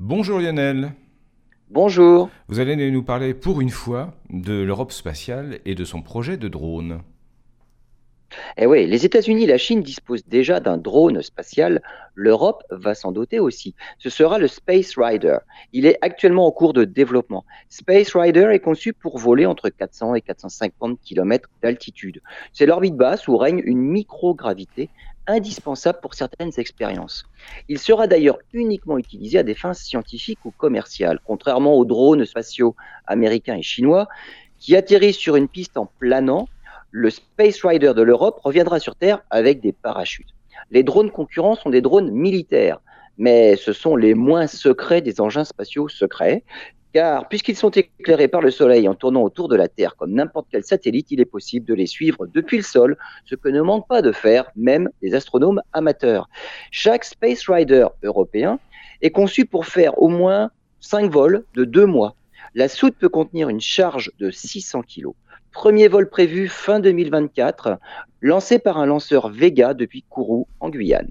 Bonjour Lionel. Bonjour. Vous allez nous parler pour une fois de l'Europe spatiale et de son projet de drone. Eh oui, les États-Unis et la Chine disposent déjà d'un drone spatial. L'Europe va s'en doter aussi. Ce sera le Space Rider. Il est actuellement en cours de développement. Space Rider est conçu pour voler entre 400 et 450 km d'altitude. C'est l'orbite basse où règne une microgravité indispensable pour certaines expériences. Il sera d'ailleurs uniquement utilisé à des fins scientifiques ou commerciales, contrairement aux drones spatiaux américains et chinois qui atterrissent sur une piste en planant le Space Rider de l'Europe reviendra sur Terre avec des parachutes. Les drones concurrents sont des drones militaires, mais ce sont les moins secrets des engins spatiaux secrets, car puisqu'ils sont éclairés par le Soleil en tournant autour de la Terre comme n'importe quel satellite, il est possible de les suivre depuis le sol, ce que ne manquent pas de faire même les astronomes amateurs. Chaque Space Rider européen est conçu pour faire au moins 5 vols de 2 mois. La soute peut contenir une charge de 600 kg. Premier vol prévu fin 2024, lancé par un lanceur Vega depuis Kourou en Guyane.